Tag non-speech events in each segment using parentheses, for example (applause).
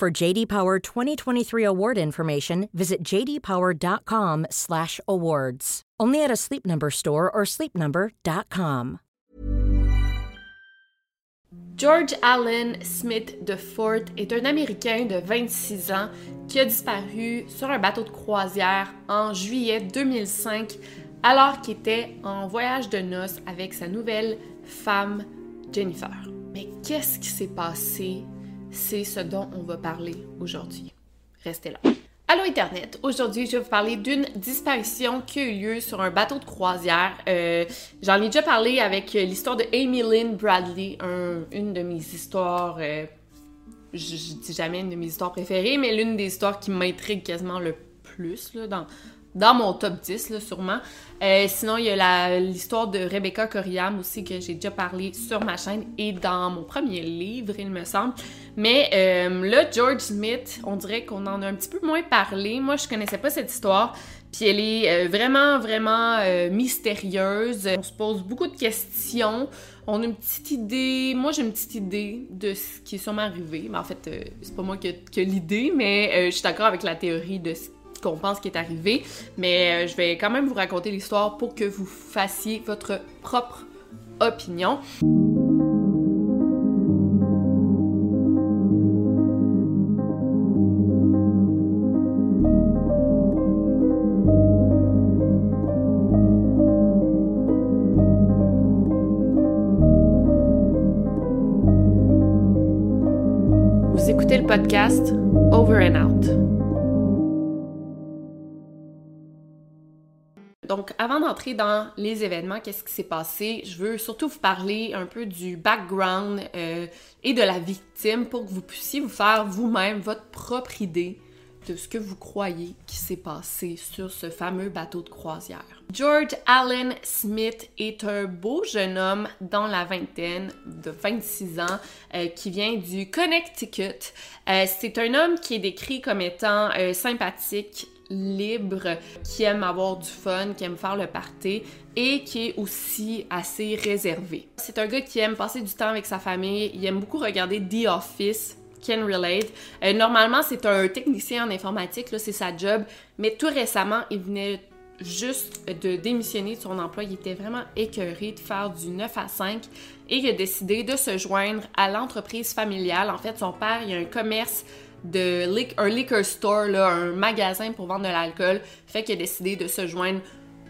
For JD Power 2023 award information, visit jdpower.com/awards. Only at a Sleep Number store or sleepnumber.com. George Allen Smith de Fort est un Américain de 26 ans qui a disparu sur un bateau de croisière en juillet 2005 alors qu'il était en voyage de noces avec sa nouvelle femme Jennifer. Mais qu'est-ce qui s'est passé? C'est ce dont on va parler aujourd'hui. Restez là. Allô Internet! Aujourd'hui, je vais vous parler d'une disparition qui a eu lieu sur un bateau de croisière. Euh, J'en ai déjà parlé avec l'histoire de Amy Lynn Bradley, une de mes histoires. Euh, je, je, dis jamais une de mes histoires préférées, mais l'une des histoires qui m'intrigue quasiment le plus là, dans, dans mon top 10, là, sûrement. Euh, sinon, il y a l'histoire de Rebecca Coriam aussi, que j'ai déjà parlé sur ma chaîne et dans mon premier livre, il me semble. Mais euh, là, George Smith, on dirait qu'on en a un petit peu moins parlé. Moi, je connaissais pas cette histoire. Puis elle est euh, vraiment, vraiment mystérieuse. On se pose beaucoup de questions. On a une petite idée. Moi, j'ai une petite idée de ce qui est sûrement arrivé. Mais en fait, c'est pas moi qui ai l'idée, mais je suis d'accord avec la théorie de ce qu'on pense qui est arrivé, mais euh, je vais quand même vous raconter l'histoire pour que vous fassiez votre propre opinion. Vous écoutez le podcast Over and Out. Donc, avant d'entrer dans les événements, qu'est-ce qui s'est passé, je veux surtout vous parler un peu du background euh, et de la victime pour que vous puissiez vous faire vous-même votre propre idée de ce que vous croyez qui s'est passé sur ce fameux bateau de croisière. George Allen Smith est un beau jeune homme dans la vingtaine de 26 ans euh, qui vient du Connecticut. Euh, C'est un homme qui est décrit comme étant sympathique, libre, qui aime avoir du fun, qui aime faire le party et qui est aussi assez réservé. C'est un gars qui aime passer du temps avec sa famille, il aime beaucoup regarder The Office, can relate. Euh, normalement, c'est un technicien en informatique, c'est sa job, mais tout récemment, il venait juste de démissionner de son emploi. Il était vraiment écœuré de faire du 9 à 5 et il a décidé de se joindre à l'entreprise familiale. En fait, son père, il a un commerce de un liquor store, un magasin pour vendre de l'alcool, fait qu'il a décidé de se joindre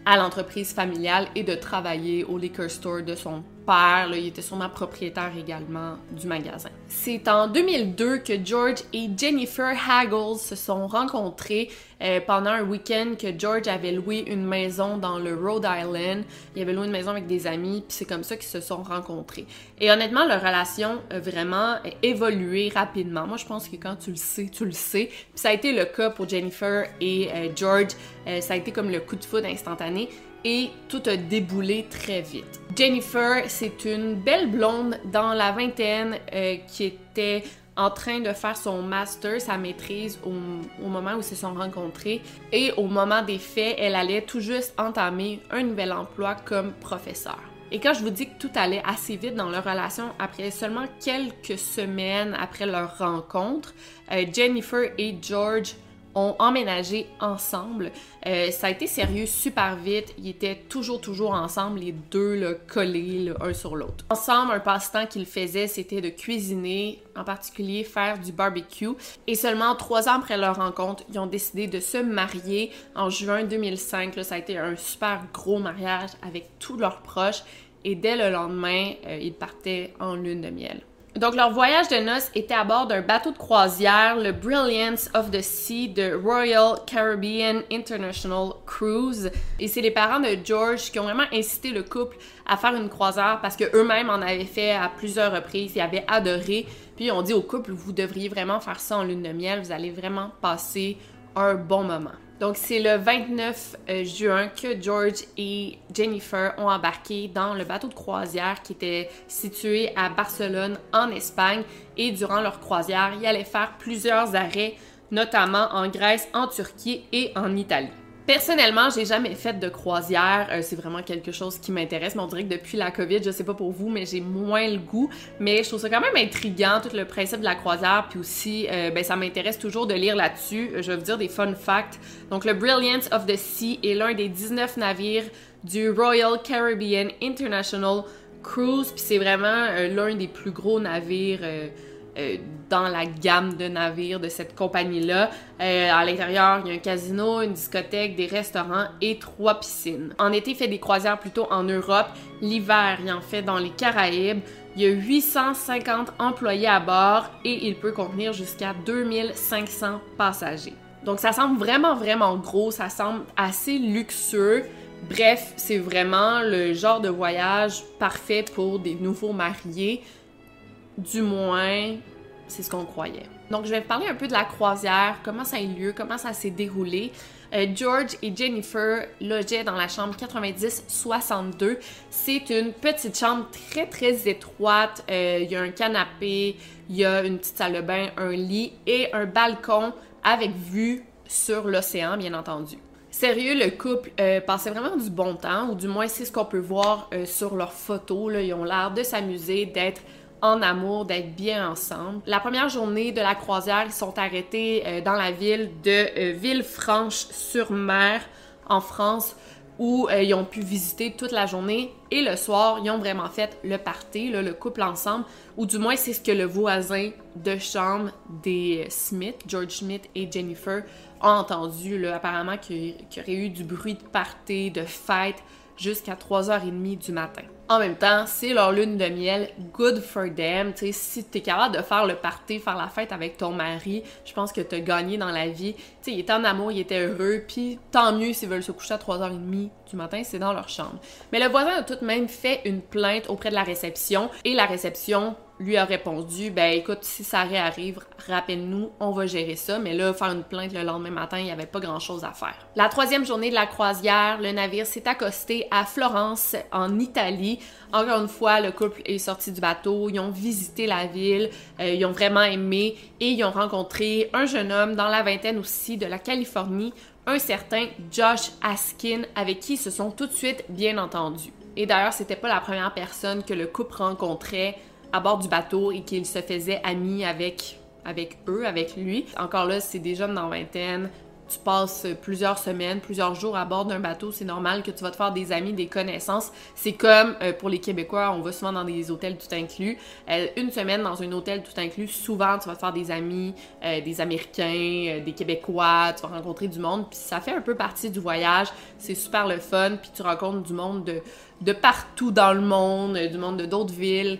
à l'entreprise familiale et de travailler au liquor store de son père. Il était sûrement propriétaire également du magasin. C'est en 2002 que George et Jennifer Haggles se sont rencontrés euh, pendant un week-end que George avait loué une maison dans le Rhode Island. Il avait loué une maison avec des amis, puis c'est comme ça qu'ils se sont rencontrés. Et honnêtement, leur relation a vraiment évolué rapidement. Moi, je pense que quand tu le sais, tu le sais. Puis ça a été le cas pour Jennifer et euh, George. Euh, ça a été comme le coup de foudre instantané et tout a déboulé très vite. Jennifer, c'est une belle blonde dans la vingtaine euh, qui était en train de faire son master, sa maîtrise au, moment où ils se sont rencontrés. Et au moment des faits, elle allait tout juste entamer un nouvel emploi comme professeur. Et quand je vous dis que tout allait assez vite dans leur relation, après seulement quelques semaines après leur rencontre, euh, Jennifer et George ont emménagé ensemble. Euh, ça a été sérieux super vite. Ils étaient toujours, toujours ensemble, les deux là, collés là, un sur l'autre. Ensemble, un passe-temps qu'ils faisaient, c'était de cuisiner, en particulier faire du barbecue. Et seulement trois ans après leur rencontre, ils ont décidé de se marier en juin 2005. Là, ça a été un super gros mariage avec tous leurs proches. Et dès le lendemain, euh, ils partaient en lune de miel. Donc, leur voyage de noces était à bord d'un bateau de croisière, le Brilliance of the Sea de Royal Caribbean International Cruise. Et c'est les parents de George qui ont vraiment incité le couple à faire une croisière parce que eux-mêmes en avaient fait à plusieurs reprises, ils avaient adoré. Puis Puis on dit au couple, vous devriez vraiment faire ça en lune de miel, vous allez vraiment passer un bon moment. Donc c'est le 29 euh, juin que George et Jennifer ont embarqué dans le bateau de croisière qui était situé à Barcelone en Espagne et durant leur croisière, ils allaient faire plusieurs arrêts, notamment en Grèce, en Turquie et en Italie. Personnellement, j'ai jamais fait de croisière. Euh, c'est vraiment quelque chose qui m'intéresse. Mais on dirait que depuis la COVID, je sais pas pour vous, mais j'ai moins le goût. Mais je trouve ça quand même intriguant, tout le principe de la croisière. Puis aussi, euh, ben, ça m'intéresse toujours de lire là-dessus. Euh, je vais vous dire des fun facts. Donc, le Brilliance of the Sea est l'un des 19 navires du Royal Caribbean International Cruise. Puis c'est vraiment l'un des plus gros navires euh, dans la gamme de navires de cette compagnie-là. Euh, à l'intérieur, il y a un casino, une discothèque, des restaurants et trois piscines. En été, il fait des croisières plutôt en Europe. L'hiver, il en fait dans les Caraïbes. Il y a 850 employés à bord et il peut contenir jusqu'à 2500 passagers. Donc ça semble vraiment, vraiment gros, ça semble assez luxueux. Bref, c'est vraiment le genre de voyage parfait pour des nouveaux mariés. Du moins, c'est ce qu'on croyait. Donc, je vais parler un peu de la croisière, comment ça a eu lieu, comment ça s'est déroulé. Euh, George et Jennifer logeaient dans la chambre 90-62. C'est une petite chambre très très étroite. Euh, il y a un canapé, il y a une petite salle de bain, un lit et un balcon avec vue sur l'océan, bien entendu. Sérieux, le couple euh, passait vraiment du bon temps, ou du moins c'est ce qu'on peut voir sur leurs photos. Ils ont l'air de s'amuser, d'être en amour, d'être bien ensemble. La première journée de la croisière, ils sont arrêtés euh, dans la ville de euh, Villefranche-sur-Mer en France où euh, ils ont pu visiter toute la journée et le soir, ils ont vraiment fait le party, le couple ensemble, ou du moins c'est ce que le voisin de chambre des Smith, George Smith et Jennifer, ont entendu. Apparemment qu'il y aurait eu du bruit de party, de fête jusqu'à 3h30 du matin. En même temps, c'est leur lune de miel, good for them. sais, si t'es capable de faire le party, faire la fête avec ton mari, je pense que t'as gagné dans la vie. il était en amour, il était heureux, puis tant mieux s'ils veulent se coucher à 3h30 du matin, c'est dans leur chambre. Mais le voisin a tout de même fait une plainte auprès de la réception, et la réception lui a répondu ben écoute si ça réarrive rappelle-nous on va gérer ça mais là faire une plainte le lendemain matin il n'y avait pas grand chose à faire. La troisième journée de la croisière le navire s'est accosté à Florence en Italie. Encore une fois le couple est sorti du bateau ils ont visité la ville euh, ils ont vraiment aimé et ils ont rencontré un jeune homme dans la vingtaine aussi de la Californie un certain Josh Askin avec qui ils se sont tout de suite bien entendus. Et d'ailleurs c'était pas la première personne que le couple rencontrait à bord du bateau et qu'il se faisait ami avec, avec eux, avec lui. Encore là, c'est des jeunes dans vingtaine. Tu passes plusieurs semaines, plusieurs jours à bord d'un bateau, c'est normal que tu vas te faire des amis, des connaissances. C'est comme euh, pour les Québécois, on va souvent dans des hôtels tout inclus. Euh, une semaine dans un hôtel tout inclus, souvent tu vas te faire des amis, euh, des Américains, des Québécois, tu vas rencontrer du monde, puis ça fait un peu partie du voyage. C'est super le fun, puis tu rencontres du monde de, de partout dans le monde, du monde de d'autres villes.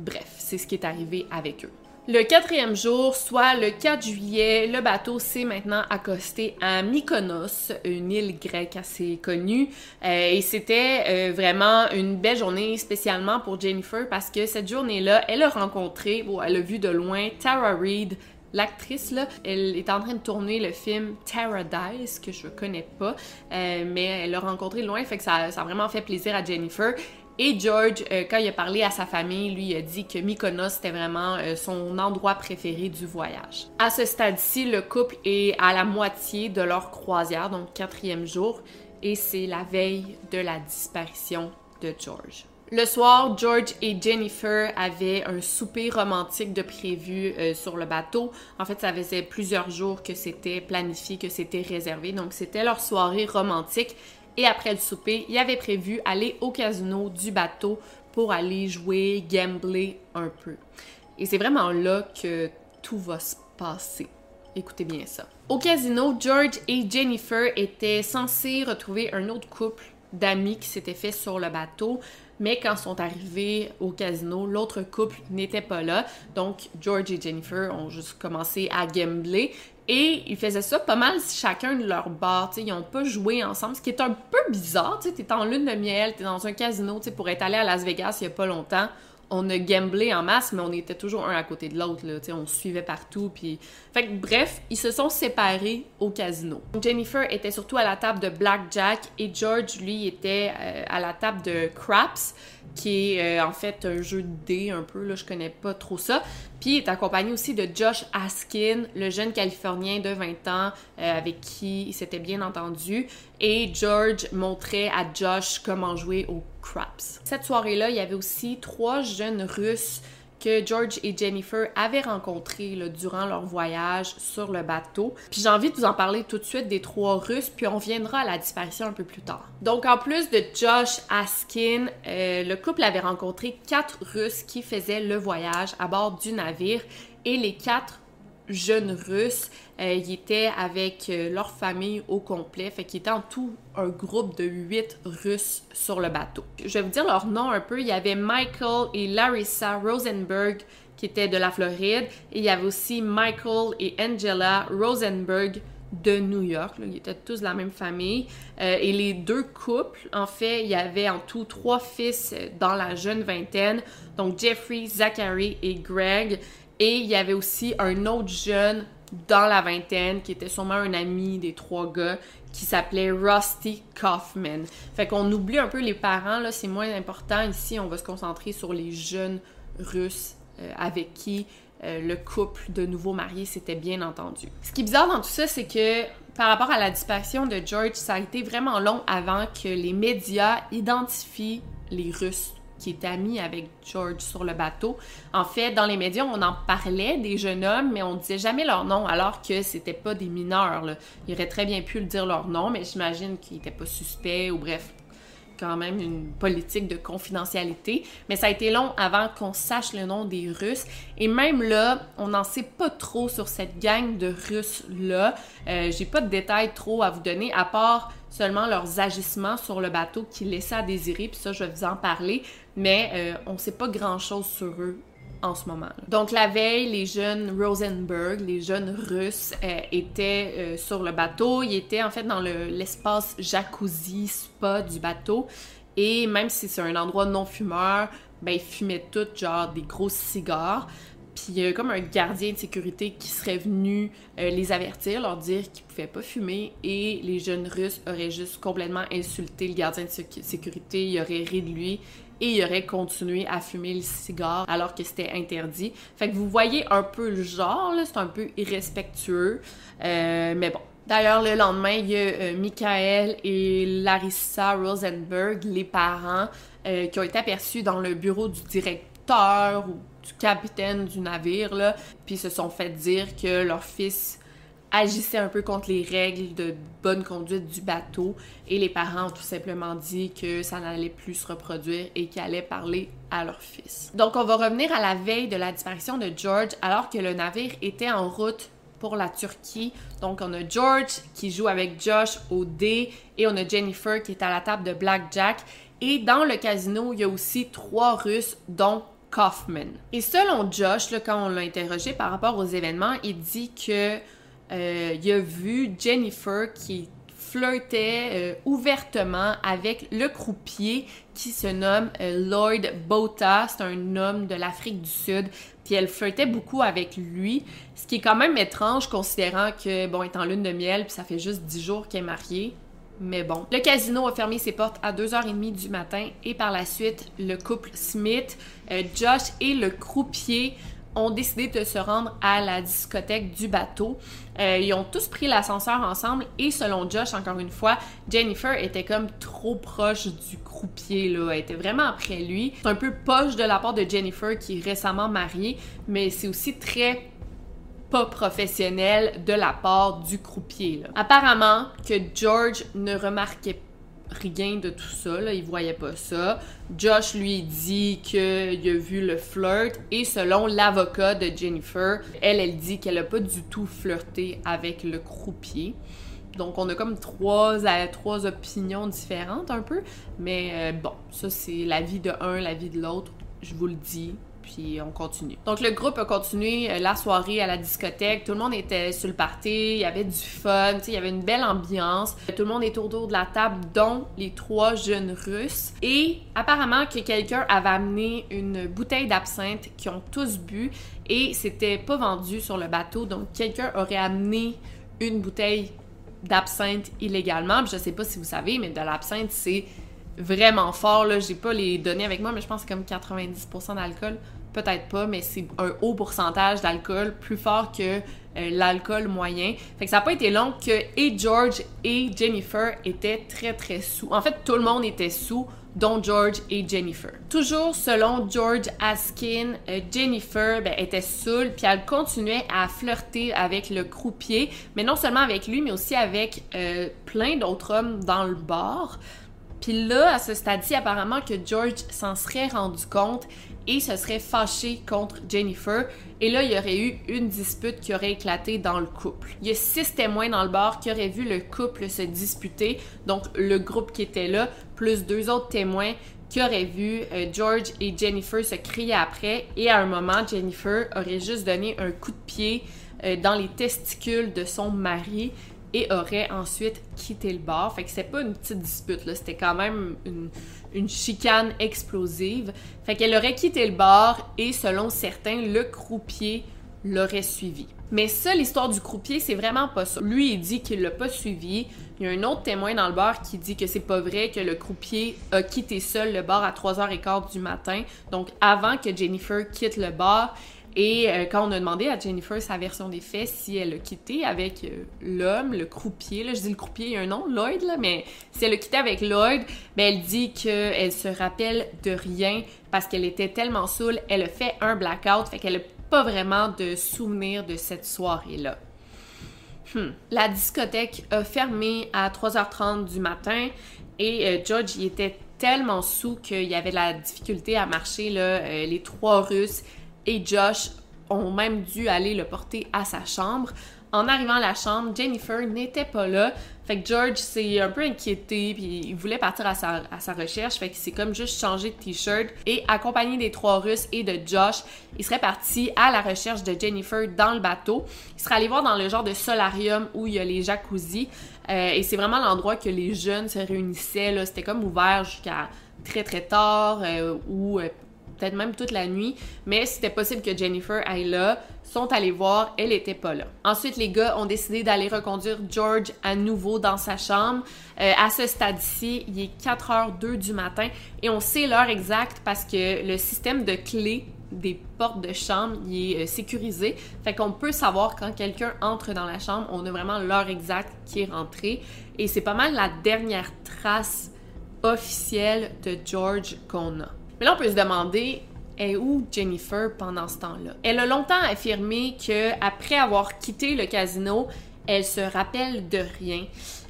Bref, c'est ce qui est arrivé avec eux. Le quatrième jour, soit le 4 juillet, le bateau s'est maintenant accosté à Mykonos, une île grecque assez connue. Euh, et c'était euh, vraiment une belle journée, spécialement pour Jennifer, parce que cette journée-là, elle a rencontré, bon, elle a vu de loin Tara Reid, l'actrice là, elle est en train de tourner le film Paradise que je connais pas, euh, mais elle l'a rencontré loin, fait que ça, ça, a vraiment fait plaisir à Jennifer. Et George, euh, quand il a parlé à sa famille, lui a dit que Mykonos c'était vraiment euh, son endroit préféré du voyage. À ce stade-ci, le couple est à la moitié de leur croisière, donc quatrième jour, et c'est la veille de la disparition de George. Le soir, George et Jennifer avaient un souper romantique de prévu euh, sur le bateau. En fait, ça faisait plusieurs jours que c'était planifié, que c'était réservé. Donc, c'était leur soirée romantique. Et après le souper, il avait prévu aller au casino du bateau pour aller jouer, gambler un peu. Et c'est vraiment là que tout va se passer. Écoutez bien ça. Au casino, George et Jennifer étaient censés retrouver un autre couple d'amis qui s'était fait sur le bateau, mais quand ils sont arrivés au casino, l'autre couple n'était pas là. Donc, George et Jennifer ont juste commencé à gambler et ils faisaient ça pas mal chacun de leur bar, ils ont pas joué ensemble, ce qui est un peu bizarre, tu es en lune de miel, tu es dans un casino, pour être allé à Las Vegas il y a pas longtemps, on a gamblé en masse, mais on était toujours un à côté de l'autre. On suivait partout. Puis... Fait que, bref, ils se sont séparés au casino. Jennifer était surtout à la table de blackjack et George, lui, était euh, à la table de craps, qui est euh, en fait un jeu de dés un peu. Là, je connais pas trop ça. Puis il est accompagné aussi de Josh Askin, le jeune Californien de 20 ans euh, avec qui il s'était bien entendu. Et George montrait à Josh comment jouer au craps. Cette soirée-là, il y avait aussi trois jeunes Russes que George et Jennifer avaient rencontrés durant leur voyage sur le bateau. Puis j'ai envie de vous en parler tout de suite des trois Russes, puis on viendra à la disparition un peu plus tard. Donc en plus de Josh Askin, euh, le couple avait rencontré quatre Russes qui faisaient le voyage à bord du navire et les quatre jeunes Russes. Euh, ils étaient avec euh, leur famille au complet, fait qu'ils étaient en tout un groupe de huit Russes sur le bateau. Je vais vous dire leur nom un peu. Il y avait Michael et Larissa Rosenberg qui étaient de la Floride, et il y avait aussi Michael et Angela Rosenberg de New York. Ils étaient tous de la même famille. Euh, et les deux couples, en fait, il y avait en tout trois fils dans la jeune vingtaine, donc Jeffrey, Zachary et Greg. Et il y avait aussi un autre jeune dans la vingtaine qui était sûrement un ami des trois gars qui s'appelait Rusty Kaufman. Fait qu'on oublie un peu les parents, là, c'est moins important. Ici, on va se concentrer sur les jeunes Russes euh, avec qui euh, le couple de nouveaux mariés s'était bien entendu. Ce qui est bizarre dans tout ça, c'est que par rapport à la disparition de George, ça a été vraiment long avant que les médias identifient les Russes qui est ami avec George sur le bateau. En fait, dans les médias, on en parlait des jeunes hommes, mais on disait jamais leur nom, alors que c'était pas des mineurs. Là. Ils auraient très bien pu le dire leur nom, mais j'imagine qu'ils n'étaient pas suspects ou bref, quand même une politique de confidentialité. Mais ça a été long avant qu'on sache le nom des Russes. Et même là, on n'en sait pas trop sur cette gang de Russes-là. Euh, J'ai pas de détails trop à vous donner, à part seulement leurs agissements sur le bateau qui laissaient à désirer, puis ça, je vais vous en parler, mais euh, on ne sait pas grand-chose sur eux en ce moment. Donc la veille, les jeunes Rosenberg, les jeunes Russes, euh, étaient euh, sur le bateau. Ils étaient en fait dans l'espace jacuzzi spa du bateau. Et même si c'est un endroit non fumeur, ben ils fumaient tous genre des gros cigares. Puis il y a comme un gardien de sécurité qui serait venu euh, les avertir, leur dire qu'ils pouvaient pas fumer et les jeunes Russes auraient juste complètement insulté le gardien de sécurité, ils auraient ri de lui et ils auraient continué à fumer le cigare alors que c'était interdit. Fait que vous voyez un peu le genre, c'est un peu irrespectueux, euh, mais bon. D'ailleurs, le lendemain, il y a euh, Michael et Larissa Rosenberg, les parents, qui ont été aperçus dans le bureau du directeur ou du capitaine du navire, là, puis se sont fait dire que leur fils agissait un peu contre les règles de bonne conduite du bateau et les parents ont tout simplement dit que ça n'allait plus se reproduire et qu'ils allaient parler à leur fils. Donc on va revenir à la veille de la disparition de George alors que le navire était en route pour la Turquie. Donc on a George qui joue avec Josh au dé et on a Jennifer qui est à la table de blackjack et dans le casino, il y a aussi trois Russes dont Et selon Josh, quand on l'a interrogé par rapport aux événements, il dit que euh, a vu Jennifer qui flirtait euh, ouvertement avec le croupier qui se nomme euh, Lloyd Bota. C'est un homme de l'Afrique du Sud. Puis elle flirtait beaucoup avec lui, ce qui est quand même étrange considérant que, bon, en lune de miel, puis ça fait juste 10 jours qu'elle est mariée mais bon. Le casino a fermé ses portes à 2h30 du matin et par la suite, le couple Smith, euh, Josh et le croupier ont décidé de se rendre à la discothèque du bateau. Euh, ils ont tous pris l'ascenseur ensemble et selon Josh, encore une fois, Jennifer était comme trop proche du croupier, là. Elle était vraiment après lui. C'est un peu poche de la part de Jennifer qui est récemment mariée, mais c'est aussi très pas professionnel de la part du croupier. Apparemment que George ne remarquait rien de tout ça, il voyait pas ça. Josh lui dit qu'il a vu le flirt et selon l'avocat de Jennifer, elle, elle dit qu'elle a pas du tout flirté avec le croupier. Donc on a comme trois, euh, trois opinions différentes un peu, mais euh, bon, ça c'est la vie de un, la vie de l'autre, je vous le dis, puis on continue. Donc le groupe a continué euh, la soirée à la discothèque, tout le monde était sur le party, il y avait du fun, il y avait une belle ambiance. Tout le monde est autour de la table, dont les trois jeunes Russes. Et apparemment que quelqu'un avait amené une bouteille d'absinthe qu'ils ont tous bu et c'était pas vendu sur le bateau, donc quelqu'un aurait amené une bouteille d'absinthe illégalement. je sais pas si vous savez, mais de l'absinthe, c'est vraiment fort. Là. J'ai pas les données avec moi, mais je pense que c'est comme 90% d'alcool. Peut-être pas, mais c'est un haut pourcentage d'alcool, plus fort que euh, l'alcool moyen. Fait que ça n'a pas été long que et George et Jennifer étaient très très sous. En fait, tout le monde était sous dont George et Jennifer. Toujours selon George Askin, euh, Jennifer ben, était saoule, puis elle continuait à flirter avec le croupier, mais non seulement avec lui, mais aussi avec euh, plein d'autres hommes dans le bar. Puis là, à ce stade-ci, apparemment que George s'en serait rendu compte et se serait fâché contre Jennifer. Et là, il y aurait eu une dispute qui aurait éclaté dans le couple. Il y a six témoins dans le bar qui auraient vu le couple se disputer, donc le groupe qui était là, plus deux autres témoins qui auraient vu euh, George et Jennifer se crier après. Et à un moment, Jennifer aurait juste donné un coup de pied euh, dans les testicules de son mari et aurait ensuite quitté le bar. Fait que c'était pas une petite dispute, là, c'était quand même une, une chicane explosive. Fait qu'elle aurait quitté le bar et selon certains, le croupier l'aurait suivi. Mais ça, l'histoire du croupier, c'est vraiment pas ça. Lui, il dit qu'il l'a pas suivi. Il y a un autre témoin dans le bar qui dit que c'est pas vrai, que le croupier a quitté seul le bar à 3h15 du matin. Donc, avant que Jennifer quitte le bar, et euh, quand on a demandé à Jennifer sa version des faits, si elle a quitté avec euh, l'homme, le croupier, là, je dis le croupier, il y a un nom, Lloyd, là, mais si elle a quitté avec Lloyd, ben, elle dit qu'elle se rappelle de rien parce qu'elle était tellement saoule, elle a fait un blackout, fait qu'elle n'a pas vraiment de souvenir de cette soirée-là. Hmm. La discothèque a fermé à 3h30 du matin et euh, George y était tellement sous qu'il y avait la difficulté à marcher. Là. les trois Russes et Josh ont même dû aller le porter à sa chambre. En arrivant à la chambre, Jennifer n'était pas là. Fait que George s'est un peu inquiété, puis il voulait partir à sa, recherche. Fait qu'il s'est comme juste changé de t-shirt. Et accompagné des trois Russes et de Josh, il serait parti à la recherche de Jennifer dans le bateau. Il serait allé voir dans le genre de solarium où il y a les jacuzzi. Euh, et c'est vraiment l'endroit que les jeunes se réunissaient. C'était comme ouvert jusqu'à très très tard euh, ou euh, peut-être même toute la nuit, mais c'était possible que Jennifer aille là, sont allés voir, elle était pas là. Ensuite, les gars ont décidé d'aller reconduire George à nouveau dans sa chambre. Euh, à ce stade-ci, il est 4h02 du matin et on sait l'heure exacte parce que le système de clés des portes de chambre, il est euh, sécurisé. Fait qu'on peut savoir quand quelqu'un entre dans la chambre, on a vraiment l'heure exacte qui est rentrée. Et c'est pas mal la dernière trace officielle de George qu'on a. Mais là, on peut se demander, est où Jennifer pendant ce temps-là? Elle a longtemps affirmé que après avoir quitté le casino, elle se rappelle de rien.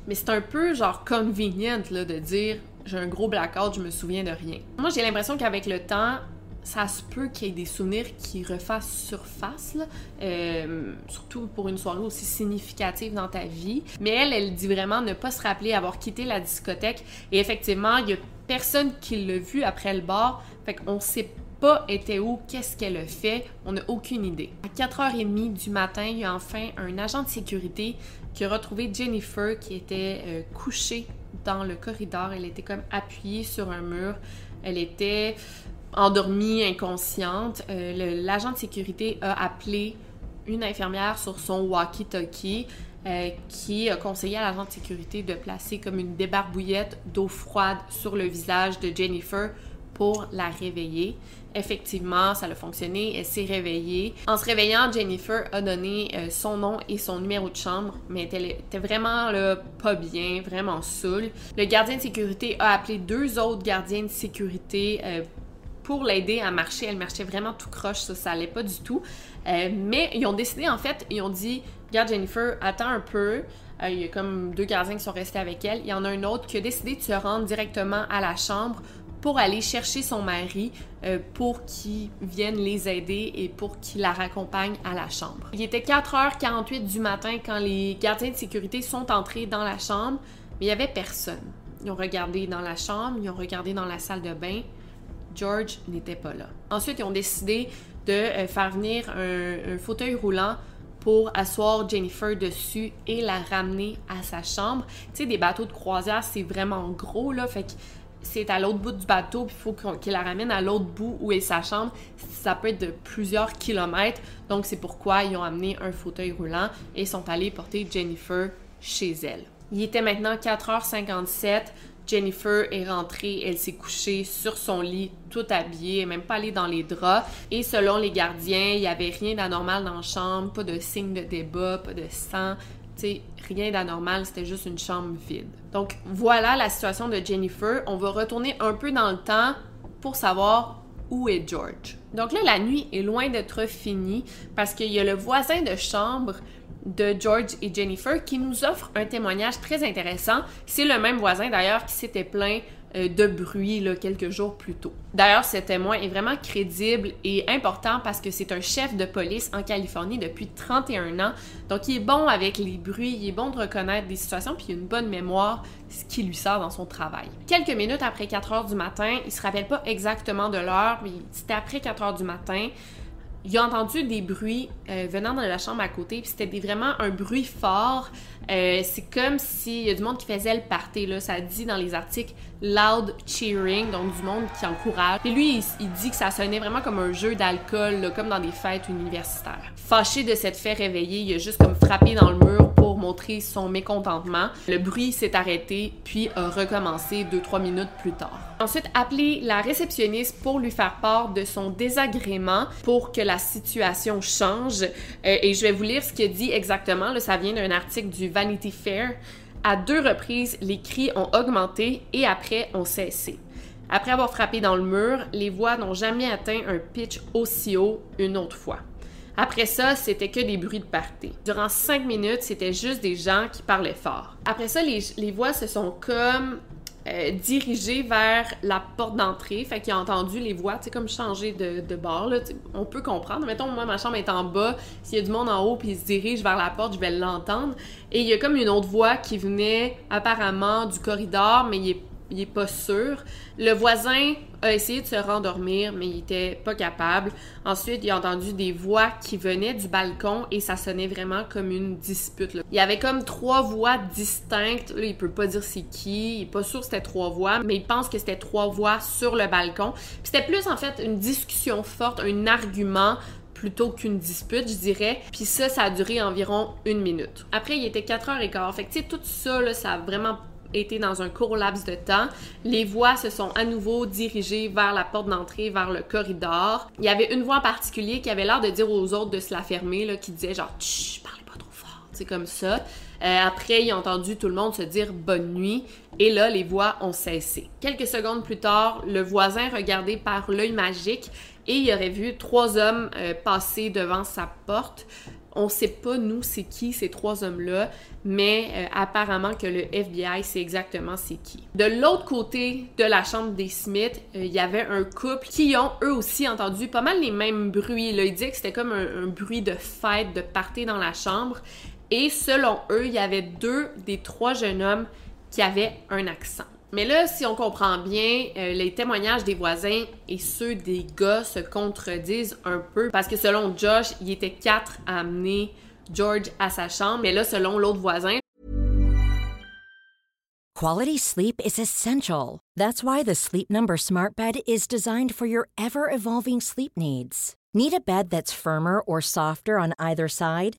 Mais c'est un peu genre convenient de dire j'ai un gros blackout, je me souviens de rien. Moi, j'ai l'impression qu'avec le temps, ça se peut qu'il y ait des souvenirs qui refassent surface, euh, surtout pour une soirée aussi significative dans ta vie. Mais elle, elle dit vraiment ne pas se rappeler avoir quitté la discothèque. Et effectivement, il y a personne qui l'a vu après le bar. Fait qu'on sait pas était où, qu'est-ce qu'elle a fait, on n'a aucune idée. À 4h30 du matin, il y a enfin un agent de sécurité qui a retrouvé Jennifer qui était euh, couchée dans le corridor. Elle était comme appuyée sur un mur. Elle était endormie, inconsciente. Euh, l'agent de sécurité a appelé une infirmière sur son walkie-talkie. Euh, qui a conseillé à l'agent de sécurité de placer comme une débarbouillette d'eau froide sur le visage de Jennifer pour la réveiller. Effectivement, ça a fonctionné, elle s'est réveillée. En se réveillant, Jennifer a donné euh, son nom et son numéro de chambre, mais elle était vraiment là, pas bien, vraiment saoule. Le gardien de sécurité a appelé deux autres gardiens de sécurité euh, pour l'aider à marcher. Elle marchait vraiment tout croche, ça, ça allait pas du tout. mais ils ont décidé, en fait, ils ont dit Regarde, Jennifer, attends un peu. Euh, il y a comme deux gardiens qui sont restés avec elle. Il y en a un autre qui a décidé de se rendre directement à la chambre pour aller chercher son mari euh, pour qu'il vienne les aider et pour qu'il la raccompagne à la chambre. Il était 4h48 du matin quand les gardiens de sécurité sont entrés dans la chambre, mais il n'y avait personne. Ils ont regardé dans la chambre, ils ont regardé dans la salle de bain, George n'était pas là. Ensuite, ils ont décidé de euh, faire venir un, fauteuil roulant pour asseoir Jennifer dessus et la ramener à sa chambre. Tu sais, des bateaux de croisière, c'est vraiment gros, là, fait que c'est à l'autre bout du bateau, puis il faut qu'il la ramène à l'autre bout où est sa chambre. Ça peut être de plusieurs kilomètres, donc c'est pourquoi ils ont amené un fauteuil roulant et sont allés porter Jennifer chez elle. Il était maintenant 4h57. Jennifer est rentrée, elle s'est couchée sur son lit, tout habillée, même pas allée dans les draps. Et selon les gardiens, il n'y avait rien d'anormal dans la chambre, pas de signe de débat, pas de sang, sais, rien d'anormal, c'était juste une chambre vide. Donc voilà la situation de Jennifer. On va retourner un peu dans le temps pour savoir où est George. Donc là, la nuit est loin d'être finie parce qu'il y a le voisin de chambre de George et Jennifer qui nous offre un témoignage très intéressant. C'est le même voisin d'ailleurs qui s'était plaint euh, de bruit là, quelques jours plus tôt. D'ailleurs, ce témoin est vraiment crédible et important parce que c'est un chef de police en Californie depuis 31 ans. Donc, il est bon avec les bruits, il est bon de reconnaître des situations, puis il a une bonne mémoire, ce qui lui sert dans son travail. Quelques minutes après 4 heures du matin, il se rappelle pas exactement de l'heure, mais c'était après 4 heures du matin il a entendu des bruits euh, venant de la chambre à côté, c'était vraiment un bruit fort. Euh, c'est comme s'il y a du monde qui faisait le party, là. Ça dit dans les articles loud cheering, donc du monde qui encourage. Et lui, il, dit que ça sonnait vraiment comme un jeu d'alcool, comme dans des fêtes universitaires. Fâché de s'être fait réveiller, il a juste comme frappé dans le mur pour montrer son mécontentement. Le bruit s'est arrêté, puis a recommencé deux, trois minutes plus tard. Ensuite, appelé la réceptionniste pour lui faire part de son désagrément pour que la situation change. Euh, et je vais vous lire ce qu'il dit exactement. Ça vient d'un article du Vanity Fair. À deux reprises, les cris ont augmenté et après ont cessé. Après avoir frappé dans le mur, les voix n'ont jamais atteint un pitch aussi haut une autre fois. Après ça, c'était que des bruits de party. Durant cinq minutes, c'était juste des gens qui parlaient fort. Après ça, les voix se sont comme euh, dirigées vers la porte d'entrée. Fait qu'il a entendu les voix, tu sais, comme changer de, de bord. Là, on peut comprendre. Mettons, moi, ma chambre est en bas. S'il y a du monde en haut puis il se dirige vers la porte, je vais l'entendre. Et il y a comme une autre voix qui venait apparemment du corridor, mais il est il est pas sûr. Le voisin a essayé de se rendormir, mais il était pas capable. Ensuite, il a entendu des voix qui venaient du balcon et ça sonnait vraiment comme une dispute. Il y avait comme trois voix distinctes. Là, il peut pas dire c'est qui. Il est pas sûr que c'était trois voix, mais il pense que c'était trois voix sur le balcon. c'était plus en fait une discussion forte, un argument plutôt qu'une dispute, je dirais. Puis ça, ça a duré environ une minute. Après, il était 4h15. Fait que, tu sais, tout ça, ça a vraiment été dans un court laps de temps. Les voix se sont à nouveau dirigées vers la porte d'entrée, vers le corridor. Il y avait une voix en particulier qui avait l'air de dire aux autres de se la fermer, là, qui disait genre Chut, parlez pas trop fort, c'est comme ça. Euh, après, il a entendu tout le monde se dire bonne nuit et là, les voix ont cessé. Quelques secondes plus tard, le voisin regardait par l'œil magique et il aurait vu trois hommes euh, passer devant sa porte. On sait pas, nous, c'est qui ces trois hommes-là, mais euh, apparemment que le FBI sait exactement c'est qui. De l'autre côté de la chambre des Smith, euh, il y avait un couple qui ont eux aussi entendu pas mal les mêmes bruits. Là. Ils disaient que c'était comme un, bruit de fête, de party dans la chambre. Et selon eux, il y avait deux des trois jeunes hommes qui avaient un accent. Mais là, si on comprend bien, euh, les témoignages des voisins et ceux des gars se contredisent un peu parce que selon Josh, il était quatre à amener George à sa chambre, mais là, selon l'autre voisin, Quality sleep is essential. That's why the Sleep Number Smart Bed is designed for your ever-evolving sleep needs. Need a bed that's firmer or softer on either side?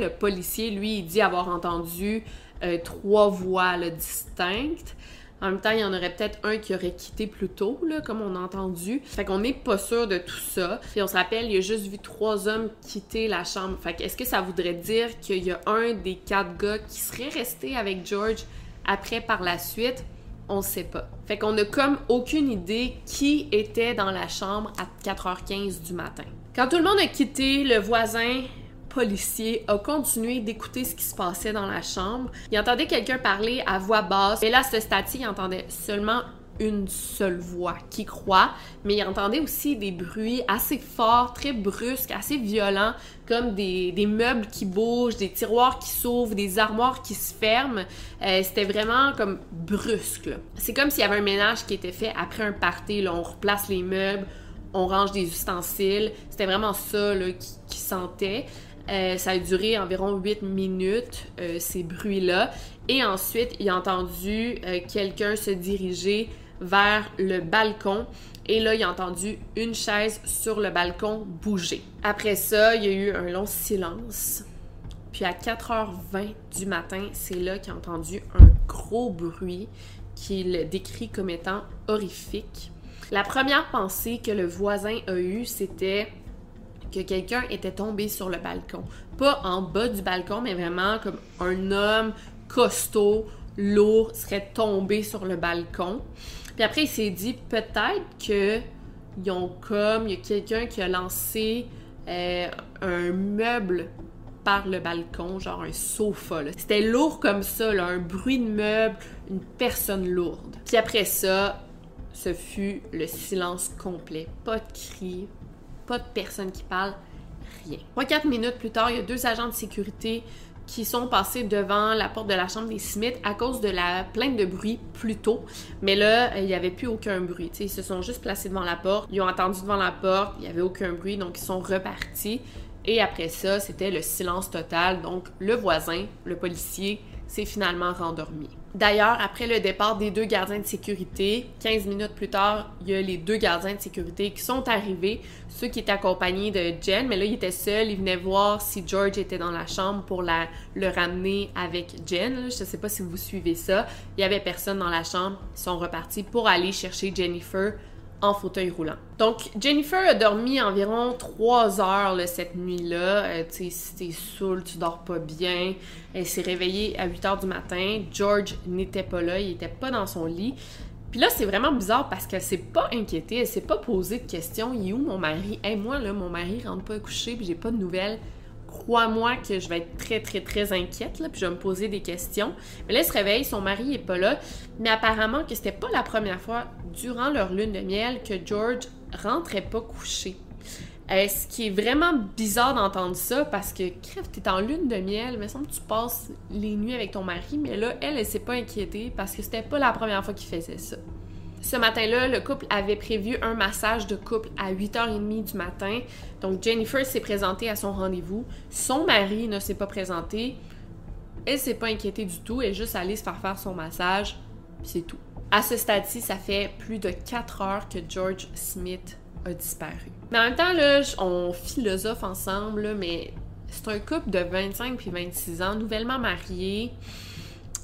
Le policier, lui, il dit avoir entendu euh, trois voix distinctes. En même temps, il y en aurait peut-être un qui aurait quitté plus tôt, comme on a entendu. Fait qu'on n'est pas sûr de tout ça. Puis on se rappelle, il a juste vu trois hommes quitter la chambre. Fait qu'est-ce que ça voudrait dire qu'il y a un des quatre gars qui serait resté avec George après par la suite? On sait pas. Fait qu'on a comme aucune idée qui était dans la chambre à 4h15 du matin. Quand tout le monde a quitté, le voisin policier a continué d'écouter ce qui se passait dans la chambre. Il entendait quelqu'un parler à voix basse. Et là, ce stade il entendait seulement une seule voix qui croit, mais il entendait aussi des bruits assez forts, très brusques, assez violents, comme des, meubles qui bougent, des tiroirs qui s'ouvrent, des armoires qui se ferment. Euh, c'était vraiment comme brusque. C'est comme s'il y avait un ménage qui était fait après un party. Là. On replace les meubles, on range des ustensiles. C'était vraiment ça qui, qui sentait. Euh, ça a duré environ 8 minutes, euh, ces bruits-là. Et ensuite, il a entendu quelqu'un se diriger vers le balcon. Et là, il a entendu une chaise sur le balcon bouger. Après ça, il y a eu un long silence. Puis à 4h20 du matin, c'est là qu'il a entendu un gros bruit qu'il décrit comme étant horrifique. La première pensée que le voisin a eue, c'était que quelqu'un était tombé sur le balcon. Pas en bas du balcon, mais vraiment comme un homme costaud, lourd, serait tombé sur le balcon. Puis après, il s'est dit peut-être que ils comme, il y a quelqu'un qui a lancé euh, un meuble par le balcon, genre un sofa. C'était lourd comme ça, un bruit de meuble, une personne lourde. Puis après ça, ce fut le silence complet. Pas de cris, pas de personne qui parle, rien. Trois, quatre minutes plus tard, il y a deux agents de sécurité qui sont passés devant la porte de la chambre des Smith à cause de la plainte de bruit plus tôt. Mais là, il n'y avait plus aucun bruit. ils se sont juste placés devant la porte. Ils ont attendu devant la porte. Il n'y avait aucun bruit. Donc, ils sont repartis. Et après ça, c'était le silence total. Donc, le voisin, le policier, s'est finalement rendormi. D'ailleurs, après le départ des deux gardiens de sécurité, 15 minutes plus tard, il y a les deux gardiens de sécurité qui sont arrivés, ceux qui étaient accompagnés de Jen, mais là, il était seul, il venait voir si George était dans la chambre pour la, le ramener avec Jen. Je ne sais pas si vous suivez ça. Il y avait personne dans la chambre, ils sont repartis pour aller chercher Jennifer en fauteuil roulant. Donc, Jennifer a dormi environ trois heures cette nuit-là. Euh, tu sais, si t'es saoul, tu dors pas bien. Elle s'est réveillée à 8 heures du matin. George n'était pas là, il était pas dans son lit. Puis là, c'est vraiment bizarre parce qu'elle s'est pas inquiétée, elle s'est pas posé de questions. Il est où mon mari? Hey, moi, là, mon mari rentre pas coucher puis j'ai pas de nouvelles crois-moi que je vais être très, très, très inquiète, là, puis je vais me poser des questions. Mais là, elle se réveille, son mari est pas là, mais apparemment que c'était pas la première fois durant leur lune de miel que George rentrait pas couché. Euh, ce qui est vraiment bizarre d'entendre ça parce que, crève, t'es en lune de miel, mais semble que tu passes les nuits avec ton mari, mais là, elle, elle s'est pas inquiétée parce que c'était pas la première fois qu'il faisait ça. Ce matin-là, le couple avait prévu un massage de couple à 8h30 du matin. Donc Jennifer s'est présentée à son rendez-vous. Son mari ne s'est pas présenté. Elle s'est pas inquiétée du tout. Elle est juste allée se faire faire son massage. C'est tout. À ce stade-ci, ça fait plus de 4 heures que George Smith a disparu. Mais en même temps, là, on philosophe ensemble, mais c'est un couple de 25 puis 26 ans, nouvellement mariés.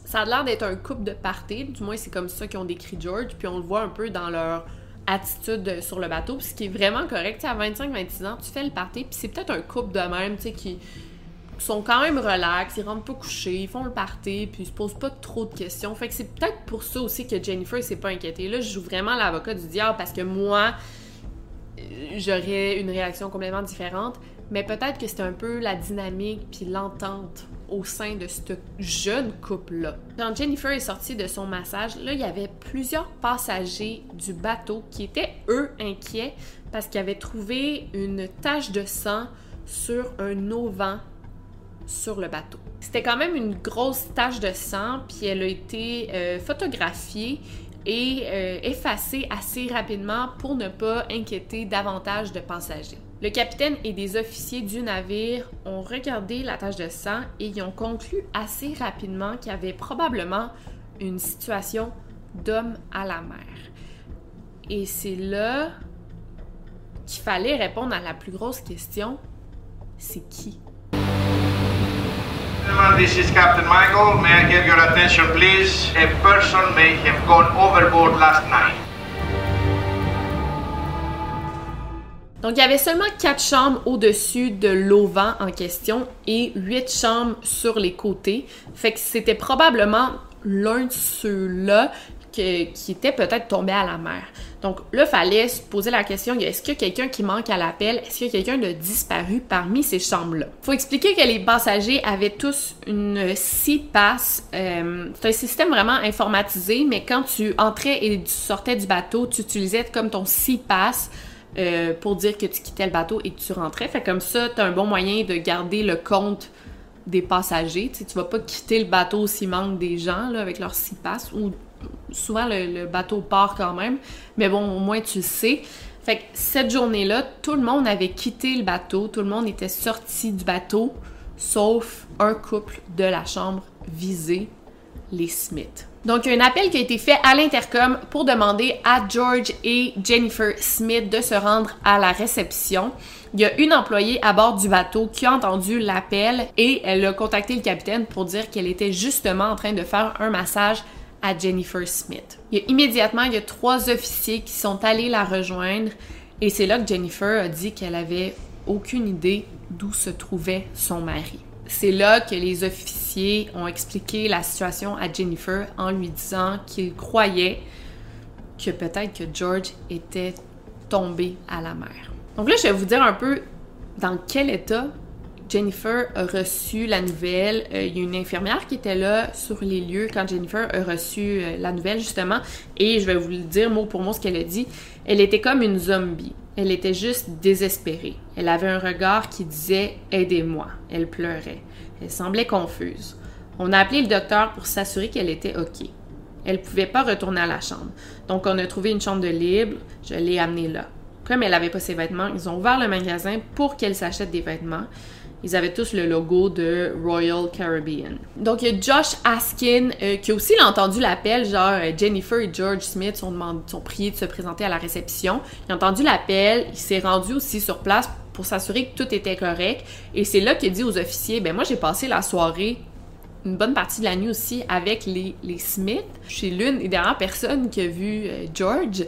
Ça a l'air d'être un couple de party, du moins c'est comme ça qu'ils ont décrit George, puis on le voit un peu dans leur attitude sur le bateau, ce qui est vraiment correct. à 25-26 ans, tu fais le party, puis c'est peut-être un couple de même, tu sais, qui sont quand même relax, ils rentrent pas coucher, ils font le party, puis ils se posent pas trop de questions. Fait que c'est peut-être pour ça aussi que Jennifer s'est pas inquiétée. Là, je joue vraiment l'avocat du diable parce que moi, j'aurais une réaction complètement différente. Mais peut-être que c'était un peu la dynamique puis l'entente au sein de ce jeune couple-là. Quand Jennifer est sortie de son massage, là, il y avait plusieurs passagers du bateau qui étaient, eux, inquiets parce qu'ils avaient trouvé une tache de sang sur un auvent sur le bateau. C'était quand même une grosse tache de sang, puis elle a été euh, photographiée et euh, effacée assez rapidement pour ne pas inquiéter davantage de passagers. Le capitaine et des officiers du navire ont regardé la tache de sang et y ont conclu assez rapidement qu'il y avait probablement une situation d'homme à la mer. Et c'est là qu'il fallait répondre à la plus grosse question, c'est qui? This is Captain Michael. May I get your attention, please? A person may have gone overboard last night. Donc, il y avait seulement quatre chambres au-dessus de l'auvent en question et huit chambres sur les côtés. Fait que c'était probablement l'un de ceux-là qui était peut-être tombé à la mer. Donc là, il fallait se poser la question, est-ce qu'il y a quelqu'un qui manque à l'appel? Est-ce qu'il y a quelqu'un de disparu parmi ces chambres-là? faut expliquer que les passagers avaient tous une C-Pass. Euh, c'est un système vraiment informatisé, mais quand tu entrais et tu sortais du bateau, tu utilisais comme ton C-Pass euh, pour dire que tu quittais le bateau et que tu rentrais. Fait comme ça, tu as un bon moyen de garder le compte des passagers. Tu, sais, tu vas pas quitter le bateau s'il manque des gens là, avec leur C-Pass ou souvent le, bateau part quand même, mais bon, au moins tu le sais. Fait que cette journée-là, tout le monde avait quitté le bateau, tout le monde était sorti du bateau, sauf un couple de la chambre visée, les Smith. Donc, il y a un appel qui a été fait à l'intercom pour demander à George et Jennifer Smith de se rendre à la réception. Il y a une employée à bord du bateau qui a entendu l'appel et elle a contacté le capitaine pour dire qu'elle était justement en train de faire un massage à Jennifer Smith. Immédiatement, il y a trois officiers qui sont allés la rejoindre et c'est là que Jennifer a dit qu'elle avait aucune idée d'où se trouvait son mari. C'est là que les officiers ont expliqué la situation à Jennifer en lui disant qu'ils croyaient que peut-être que George était tombé à la mer. Donc là, je vais vous dire un peu dans quel état Jennifer a reçu la nouvelle. Euh, il y a une infirmière qui était là sur les lieux quand Jennifer a reçu euh, la nouvelle, justement. Et je vais vous le dire mot pour mot ce qu'elle a dit. Elle était comme une zombie. Elle était juste désespérée. Elle avait un regard qui disait Aidez-moi. Elle pleurait. Elle semblait confuse. On a appelé le docteur pour s'assurer qu'elle était OK. Elle ne pouvait pas retourner à la chambre. Donc, on a trouvé une chambre de libre. Je l'ai amenée là. Comme elle n'avait pas ses vêtements, ils ont ouvert le magasin pour qu'elle s'achète des vêtements. Ils avaient tous le logo de Royal Caribbean. Donc, il y a Josh Askin euh, qui aussi a entendu l'appel, genre euh, Jennifer et George Smith sont, sont priés de se présenter à la réception. Il a entendu l'appel, il s'est rendu aussi sur place pour s'assurer que tout était correct. Et c'est là qu'il dit aux officiers, ben moi j'ai passé la soirée une bonne partie de la nuit aussi avec les, les Smith. Je suis l'une des dernières personnes qui a vu euh, George.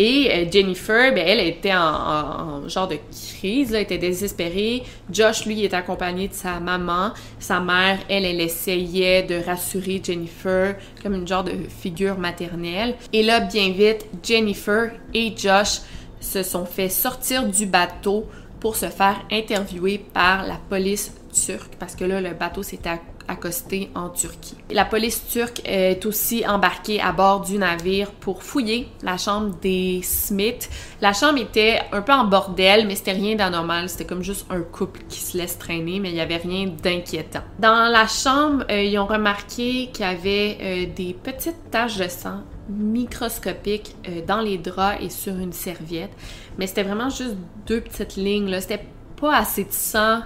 Et euh, Jennifer, ben, elle était en, genre de crise, elle était désespérée. Josh, lui, est accompagné de sa maman. Sa mère, elle, elle essayait de rassurer Jennifer comme une genre de figure maternelle. Et là, bien vite, Jennifer et Josh se sont fait sortir du bateau pour se faire interviewer par la police turque parce que là, le bateau s'était accosté en Turquie. La police turque est aussi embarquée à bord du navire pour fouiller la chambre des Smith. La chambre était un peu en bordel, mais c'était rien d'anormal. C'était comme juste un couple qui se laisse traîner, mais il n'y avait rien d'inquiétant. Dans la chambre, euh, ils ont remarqué qu'il y avait euh, des petites taches de sang microscopiques euh, dans les draps et sur une serviette. Mais c'était vraiment juste deux petites lignes. C'était pas assez de sang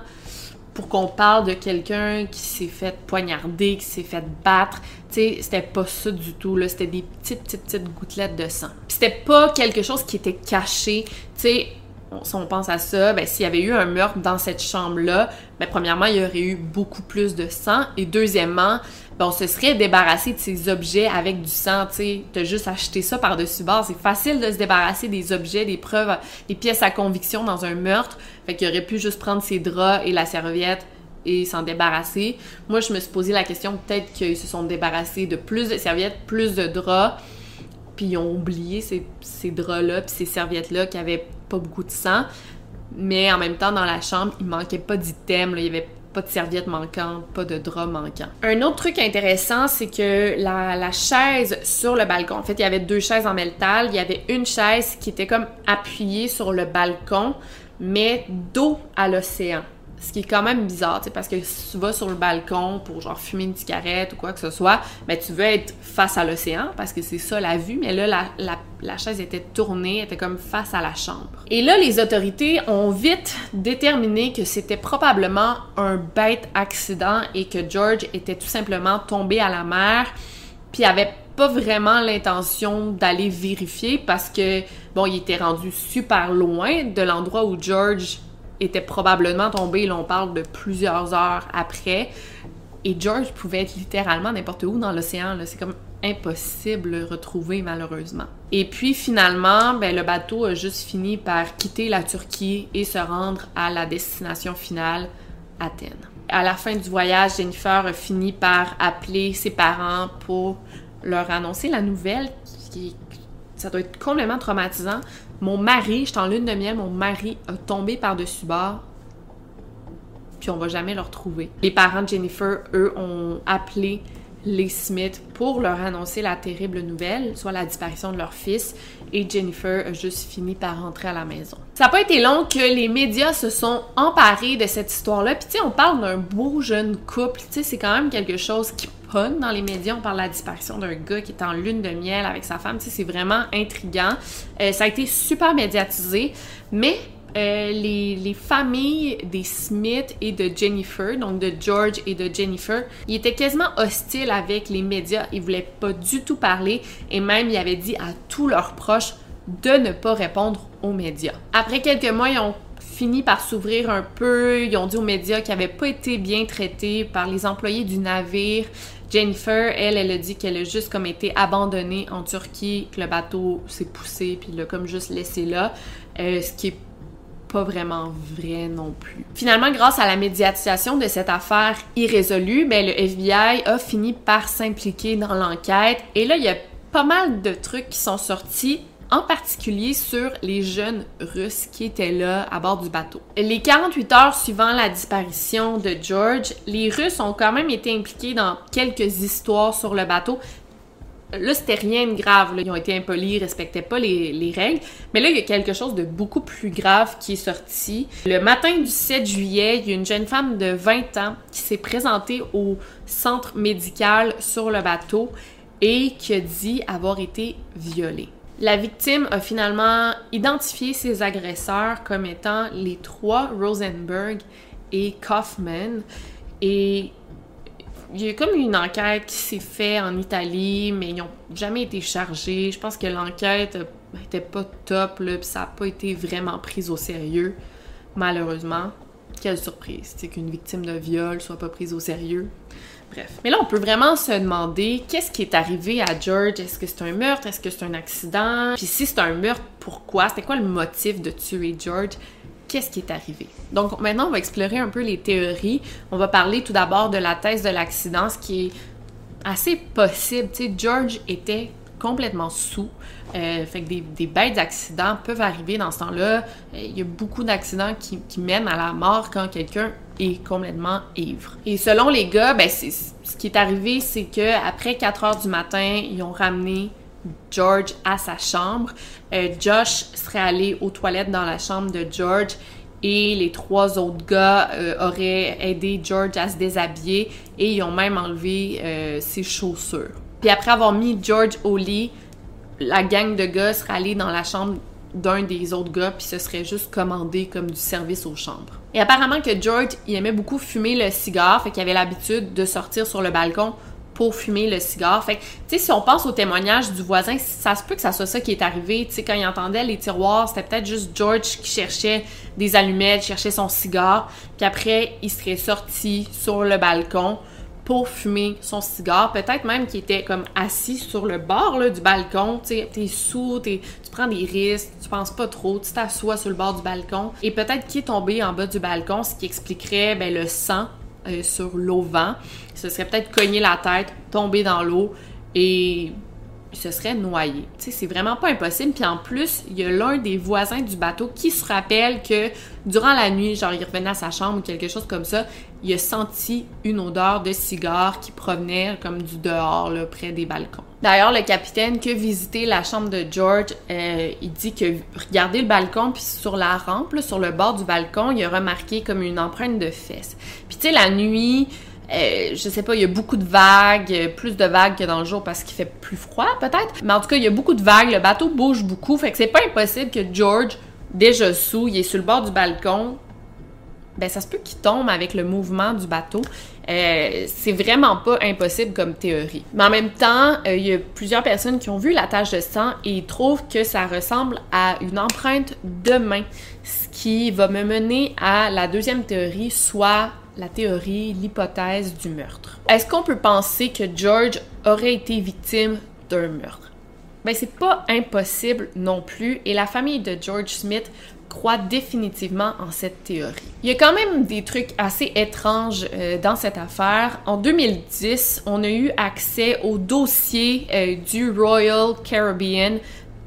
pour qu'on parle de quelqu'un qui s'est fait poignarder, qui s'est fait battre. Tu sais, c'était pas ça du tout, là. C'était des petites, petites, petites gouttelettes de sang. c'était pas quelque chose qui était caché. Tu sais, si on pense à ça, ben, s'il y avait eu un meurtre dans cette chambre-là, ben, premièrement, il y aurait eu beaucoup plus de sang. Et deuxièmement, ben, on se serait débarrassé de ces objets avec du sang, tu sais. T'as juste acheté ça par-dessus bord. C'est facile de se débarrasser des objets, des preuves, des pièces à conviction dans un meurtre. Fait qu'il aurait pu juste prendre ses draps et la serviette et s'en débarrasser. Moi, je me suis posé la question, peut-être qu'ils se sont débarrassés de plus de serviettes, plus de draps, puis ils ont oublié ces, ces draps-là, puis ces serviettes-là qui avaient pas beaucoup de sang. Mais en même temps, dans la chambre, il manquait pas d'items, il y avait pas de serviettes manquantes, pas de draps manquants. Un autre truc intéressant, c'est que la, la, chaise sur le balcon, en fait, il y avait deux chaises en métal. Il y avait une chaise qui était comme appuyée sur le balcon, mais dos à l'océan. Ce qui est quand même bizarre, tu sais, parce que si tu vas sur le balcon pour genre fumer une cigarette ou quoi que ce soit, ben tu veux être face à l'océan parce que c'est ça la vue, mais là la, chaise était tournée, était comme face à la chambre. Et là, les autorités ont vite déterminé que c'était probablement un bête accident et que George était tout simplement tombé à la mer, puis avait pas vraiment l'intention d'aller vérifier parce que bon, il était rendu super loin de l'endroit où George était probablement tombé, là on parle de plusieurs heures après. Et George pouvait être littéralement n'importe où dans l'océan. C'est comme impossible de retrouver malheureusement. Et puis finalement, ben, le bateau a juste fini par quitter la Turquie et se rendre à la destination finale, Athènes. À la fin du voyage, Jennifer a fini par appeler ses parents pour leur annoncer la nouvelle qui ça doit être complètement traumatisant. Mon mari, j'étais en lune de miel, mon mari a tombé par-dessus bord, puis on va jamais le retrouver. Les parents de Jennifer, eux, ont appelé les Smith pour leur annoncer la terrible nouvelle, soit la disparition de leur fils, et Jennifer a juste fini par rentrer à la maison. Ça n'a pas été long que les médias se sont emparés de cette histoire-là, puis tu sais, on parle d'un beau jeune couple, c'est quand même quelque chose qui dans les médias, on parle de la disparition d'un gars qui est en lune de miel avec sa femme, c'est vraiment intriguant. Euh, ça a été super médiatisé, mais euh, les, familles des Smith et de Jennifer, donc de George et de Jennifer, ils étaient quasiment hostiles avec les médias. Ils voulaient pas du tout parler et même ils avaient dit à tous leurs proches de ne pas répondre aux médias. Après quelques mois, ils ont fini par s'ouvrir un peu. Ils ont dit aux médias qu'ils n'avaient pas été bien traités par les employés du navire. Jennifer, elle, elle a dit qu'elle a juste comme été abandonnée en Turquie, que le bateau s'est poussé puis l'a comme juste laissé là, euh, ce qui est pas vraiment vrai non plus. Finalement, grâce à la médiatisation de cette affaire irrésolue, ben, le FBI a fini par s'impliquer dans l'enquête. Et là, il y a pas mal de trucs qui sont sortis en particulier sur les jeunes Russes qui étaient là à bord du bateau. Les 48 heures suivant la disparition de George, les Russes ont quand même été impliqués dans quelques histoires sur le bateau, Là, c'était rien de grave. Ils ont été impolis, ils respectaient pas les, règles. Mais là, il y a quelque chose de beaucoup plus grave qui est sorti. Le matin du 7 juillet, il y a une jeune femme de 20 ans qui s'est présentée au centre médical sur le bateau et qui a dit avoir été violée. La victime a finalement identifié ses agresseurs comme étant les trois Rosenberg et Kaufman. Et il y a comme une enquête qui s'est faite en Italie, mais ils n'ont jamais été chargés. Je pense que l'enquête était pas top, là, ça n'a pas été vraiment prise au sérieux, malheureusement. Quelle surprise, c'est qu'une victime de viol soit pas prise au sérieux. Bref. Mais là, on peut vraiment se demander qu'est-ce qui est arrivé à George? Est-ce que c'est un meurtre? Est-ce que c'est un accident? Puis si c'est un meurtre, pourquoi? C'était quoi le motif de tuer George? qu'est-ce qui est arrivé? Donc maintenant, on va explorer un peu les théories. On va parler tout d'abord de la thèse de l'accident, ce qui est assez possible. Tu sais, George était complètement sous. Euh, fait que des, bêtes d'accidents peuvent arriver dans ce temps-là. Euh, il y a beaucoup d'accidents qui, mènent à la mort quand quelqu'un complètement ivre. Et selon les gars, ben, ce qui est arrivé, c'est que après 4 heures du matin, ils ont ramené George à sa chambre. Euh, Josh serait allé aux toilettes dans la chambre de George et les trois autres gars euh, auraient aidé George à se déshabiller et ils ont même enlevé euh, ses chaussures. Puis après avoir mis George au lit, la gang de gars serait allée dans la chambre d'un des autres gars puis ce serait juste commandé comme du service aux chambres. Et apparemment que George, il aimait beaucoup fumer le cigare, fait qu'il avait l'habitude de sortir sur le balcon pour fumer le cigare. Fait tu sais, si on pense au témoignage du voisin, ça se peut que ça soit ça qui est arrivé. Tu sais, quand il entendait les tiroirs, c'était peut-être juste George qui cherchait des allumettes, cherchait son cigare. Puis après, il serait sorti sur le balcon pour fumer son cigare. Peut-être même qu'il était comme assis sur le bord du balcon. Tu t'es sous, tu prends des risques, tu penses pas trop, tu t'assois sur le bord du balcon. Et peut-être qu'il est tombé en bas du balcon, ce qui expliquerait ben, le sang euh, sur l'auvent, ce serait peut-être cogner la tête, tomber dans l'eau et se serait noyé. Tu sais, c'est vraiment pas impossible. Puis en plus, il y a l'un des voisins du bateau qui se rappelle que durant la nuit, genre il revenait à sa chambre ou quelque chose comme ça, il a senti une odeur de cigare qui provenait comme du dehors, là, près des balcons. D'ailleurs, le capitaine qui a visité la chambre de George, euh, il dit que regardez le balcon, puis sur la rampe, sur le bord du balcon, il a remarqué comme une empreinte de fesses. Puis tu sais, la nuit, euh, je sais pas, il y a beaucoup de vagues, plus de vagues que dans le jour parce qu'il fait plus froid peut-être. Mais en tout cas, il y a beaucoup de vagues, le bateau bouge beaucoup, fait que c'est pas impossible que George, déjà sous, il est sur le bord du balcon, ben ça se peut qu'il tombe avec le mouvement du bateau. Euh, c'est vraiment pas impossible comme théorie. Mais en même temps, euh, il y a plusieurs personnes qui ont vu la tache de sang et ils trouvent que ça ressemble à une empreinte de main, ce qui va me mener à la deuxième théorie, soit la théorie, l'hypothèse du meurtre. Est-ce qu'on peut penser que George aurait été victime d'un meurtre? Ben, c'est pas impossible non plus, et la famille de George Smith croit définitivement en cette théorie. Il y a quand même des trucs assez étranges euh, dans cette affaire. En 2010, on a eu accès au dossier euh, du Royal Caribbean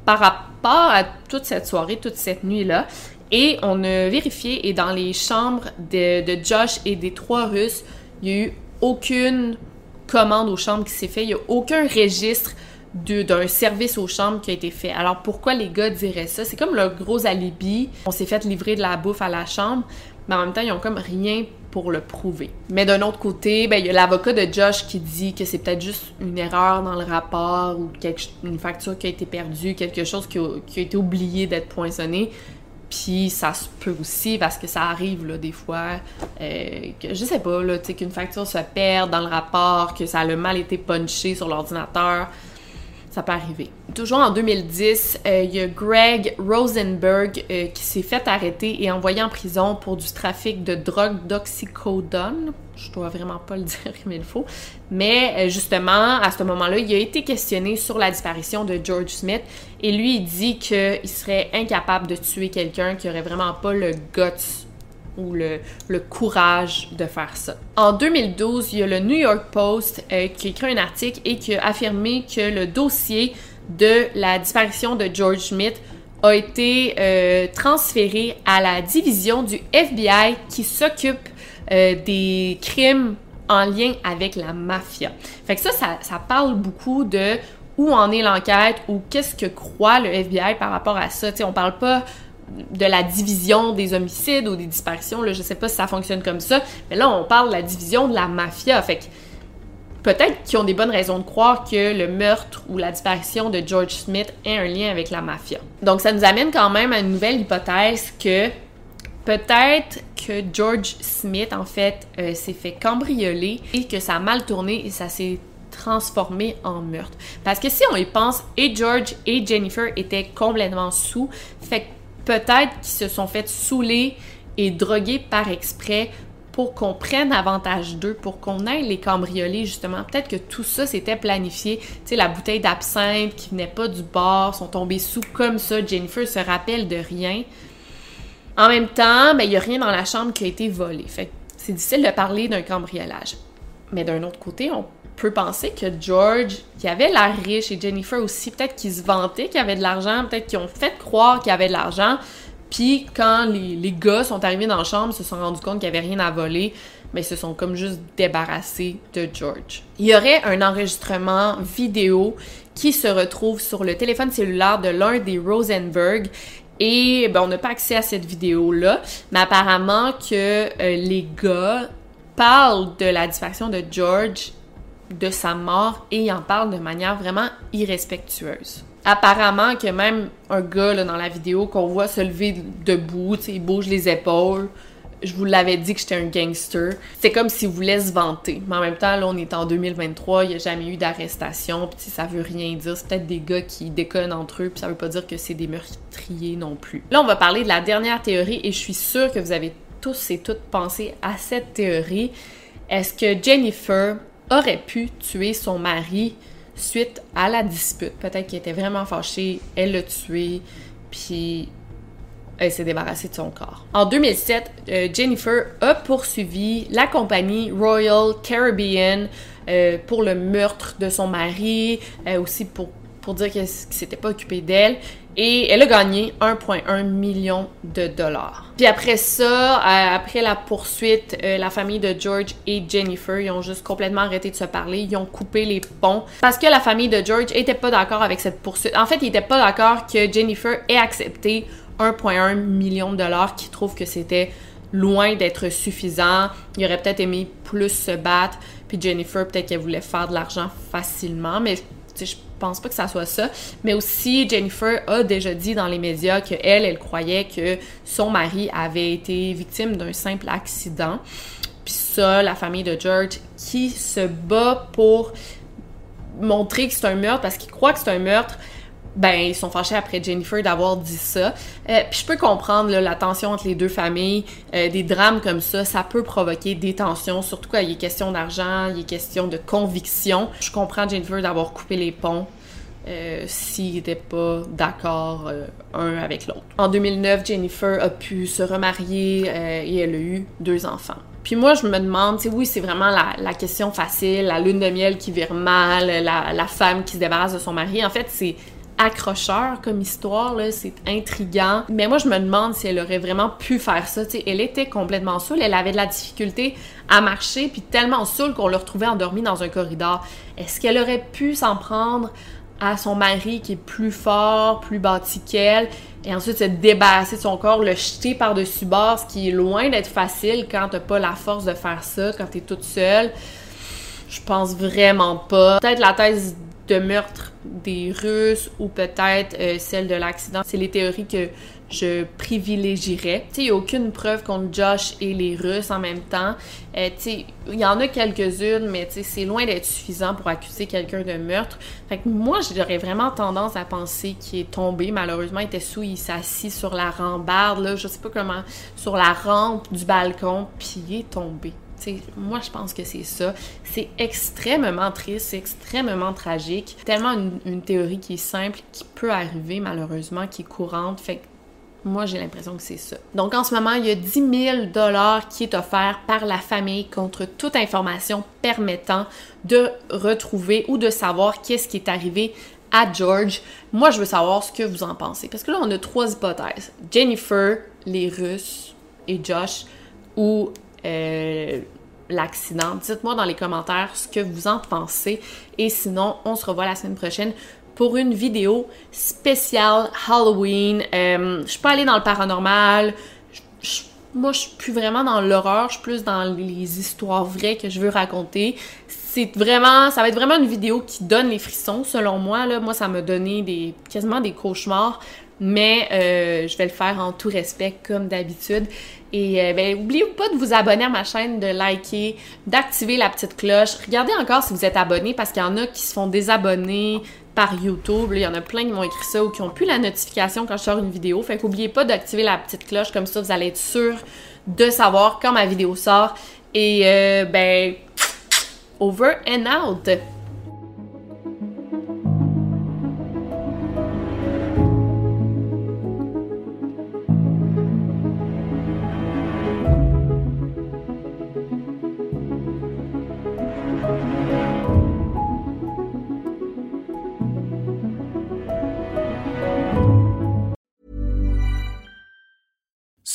par rapport à toute cette soirée, toute cette nuit-là. Et on a vérifié, et dans les chambres de, Josh et des trois Russes, il n'y a eu aucune commande aux chambres qui s'est fait, il n'y a aucun registre d'un service aux chambres qui a été fait. Alors pourquoi les gars diraient ça? C'est comme leur gros alibi. On s'est fait livrer de la bouffe à la chambre, mais en même temps, ils ont comme rien pour le prouver. Mais d'un autre côté, ben, il y a l'avocat de Josh qui dit que c'est peut-être juste une erreur dans le rapport ou quelque, une facture qui a été perdue, quelque chose qui a, qui a été oublié d'être poinçonné. Puis ça se peut aussi parce que ça arrive là, des fois euh, que je sais pas là, qu'une facture se perd dans le rapport, que ça a le mal été punché sur l'ordinateur ça peut arriver. Toujours en 2010, euh, il y a Greg Rosenberg euh, qui s'est fait arrêter et envoyé en prison pour du trafic de drogue d'oxycodone. Je dois vraiment pas le (laughs) dire comme il faut. Mais euh, justement, à ce moment-là, il a été questionné sur la disparition de George Smith et lui, il dit qu'il serait incapable de tuer quelqu'un qui aurait vraiment pas le guts ou le, courage de faire ça. En 2012, il y a le New York Post euh, qui écrit un article et qui a affirmé que le dossier de la disparition de George Smith a été euh, transféré à la division du FBI qui s'occupe euh, des crimes en lien avec la mafia. Fait que ça, ça, ça parle beaucoup de où en est l'enquête ou qu'est-ce que croit le FBI par rapport à ça. T'sais, on parle pas de la division des homicides ou des disparitions. Là, je sais pas si ça fonctionne comme ça, mais là, on parle de la division de la mafia. Fait peut-être qu'ils ont des bonnes raisons de croire que le meurtre ou la disparition de George Smith ait un lien avec la mafia. Donc, ça nous amène quand même à une nouvelle hypothèse que peut-être que George Smith, en fait, euh, s'est fait cambrioler et que ça a mal tourné et ça s'est transformé en meurtre. Parce que si on y pense, et George et Jennifer étaient complètement sous, fait peut-être qu'ils se sont fait saouler et droguer par exprès pour qu'on prenne avantage d'eux, pour qu'on aille les cambrioler justement. Peut-être que tout ça c'était planifié. Tu sais, la bouteille d'absinthe qui venait pas du bar, sont tombés sous comme ça. Jennifer se rappelle de rien. En même temps, ben, il n'y a rien dans la chambre qui a été volé. Fait c'est difficile de parler d'un cambriolage. Mais d'un autre côté, on peut penser que George, qui avait l'air riche, et Jennifer aussi, peut-être qu'ils se vantaient qu'il avait de l'argent, peut-être qu'ils ont fait croire qu'il avait de l'argent, puis quand les, les, gars sont arrivés dans la chambre, se sont rendus compte qu'il n'y avait rien à voler, mais se sont comme juste débarrassés de George. Il y aurait un enregistrement vidéo qui se retrouve sur le téléphone cellulaire de l'un des Rosenberg et ben, on n'a pas accès à cette vidéo-là, mais apparemment que euh, les gars parlent de la disparition de George de sa mort et il en parle de manière vraiment irrespectueuse. Apparemment que même un gars dans la vidéo qu'on voit se lever debout, il bouge les épaules. Je vous l'avais dit que j'étais un gangster. C'est comme s'il voulait se vanter. Mais en même temps, là, on est en 2023, il n'y a jamais eu d'arrestation, puis ça veut rien dire. C'est peut-être des gars qui déconnent entre eux, puis ça veut pas dire que c'est des meurtriers non plus. Là, on va parler de la dernière théorie, et je suis sûre que vous avez tous et toutes pensé à cette théorie. Est-ce que Jennifer aurait pu tuer son mari suite à la dispute. Peut-être qu'il était vraiment fâché, elle l'a tué, puis elle s'est débarrassée de son corps. En 2007, euh, Jennifer a poursuivi la compagnie Royal Caribbean euh, pour le meurtre de son mari, euh, aussi pour pour dire qu'il ne s'était pas occupé d'elle. Et elle a gagné 1,1 million de dollars. Puis après ça, euh, après la poursuite, euh, la famille de George et Jennifer, ils ont juste complètement arrêté de se parler. Ils ont coupé les ponts parce que la famille de George était pas d'accord avec cette poursuite. En fait, ils étaient pas d'accord que Jennifer ait accepté 1,1 million de dollars, qui trouvent que c'était loin d'être suffisant. Il aurait peut-être aimé plus se battre. Puis Jennifer, peut-être qu'elle voulait faire de l'argent facilement, mais je pense pas que ça soit ça. Mais aussi, Jennifer a déjà dit dans les médias qu'elle, elle, croyait que son mari avait été victime d'un simple accident. Puis ça, la famille de George qui se bat pour montrer que c'est un meurtre parce qu'il croit que c'est un meurtre, ben ils sont fâchés après Jennifer d'avoir dit ça. Euh, puis je peux comprendre la tension entre les deux familles, euh, des drames comme ça, ça peut provoquer des tensions, surtout quand il est question d'argent, il est question de conviction. Je comprends Jennifer d'avoir coupé les ponts. euh, s'ils n'étaient pas d'accord un avec l'autre. En 2009, Jennifer a pu se remarier et elle a eu deux enfants. Puis moi, je me demande, tu sais, oui, c'est vraiment la, question facile, la lune de miel qui vire mal, la femme qui se débarrasse de son mari. En fait, c'est accrocheur comme histoire, c'est intriguant. Mais moi, je me demande si elle aurait vraiment pu faire ça. elle était complètement saoule, elle avait de la difficulté à marcher, puis tellement saoule qu'on l'a retrouvée endormie dans un corridor. Est-ce qu'elle aurait pu s'en prendre à son mari qui est plus fort, plus bâti qu'elle, et ensuite se débarrasser de son corps, le jeter par-dessus bord, ce qui est loin d'être facile quand t'as pas la force de faire ça, quand t'es toute seule? Je pense vraiment pas. Peut-être la thèse de meurtre des Russes ou peut-être euh, celle de l'accident. C'est les théories que je privilégierais. Tu sais, il n'y a aucune preuve contre Josh et les Russes en même temps. Euh, tu sais, il y en a quelques-unes, mais tu sais, c'est loin d'être suffisant pour accuser quelqu'un de meurtre. Fait que moi, j'aurais vraiment tendance à penser qu'il est tombé. Malheureusement, il était sous, il s'est assis sur la rambarde, là, je sais pas comment, sur la rampe du balcon, puis il est tombé moi, je pense que c'est ça. C'est extrêmement triste, c'est extrêmement tragique. Tellement une, théorie qui est simple, qui peut arriver malheureusement, qui est courante. Fait que moi, j'ai l'impression que c'est ça. Donc, en ce moment, il y a 10 000 qui est offert par la famille contre toute information permettant de retrouver ou de savoir qu'est-ce qui est arrivé à George. Moi, je veux savoir ce que vous en pensez. Parce que là, on a trois hypothèses. Jennifer, les Russes et Josh, ou euh, l'accident. Dites-moi dans les commentaires ce que vous en pensez. Et sinon, on se revoit la semaine prochaine pour une vidéo spéciale Halloween. Euh, je suis pas allée dans le paranormal. moi, je suis plus vraiment dans l'horreur. Je suis plus dans les histoires vraies que je veux raconter. C'est vraiment, ça va être vraiment une vidéo qui donne les frissons, selon moi. Là. Moi, ça m'a donné des, quasiment des cauchemars mais euh, je vais le faire en tout respect comme d'habitude. Et euh, ben, oubliez pas de vous abonner à ma chaîne, de liker, d'activer la petite cloche. Regardez encore si vous êtes abonné parce qu'il y en a qui se font désabonner par YouTube. il y en a plein qui m'ont écrit ça ou qui ont plus la notification quand je sors une vidéo. Fait qu'oubliez pas d'activer la petite cloche comme ça vous allez être sûr de savoir quand ma vidéo sort. Et euh, ben over and out.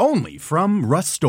only from Rust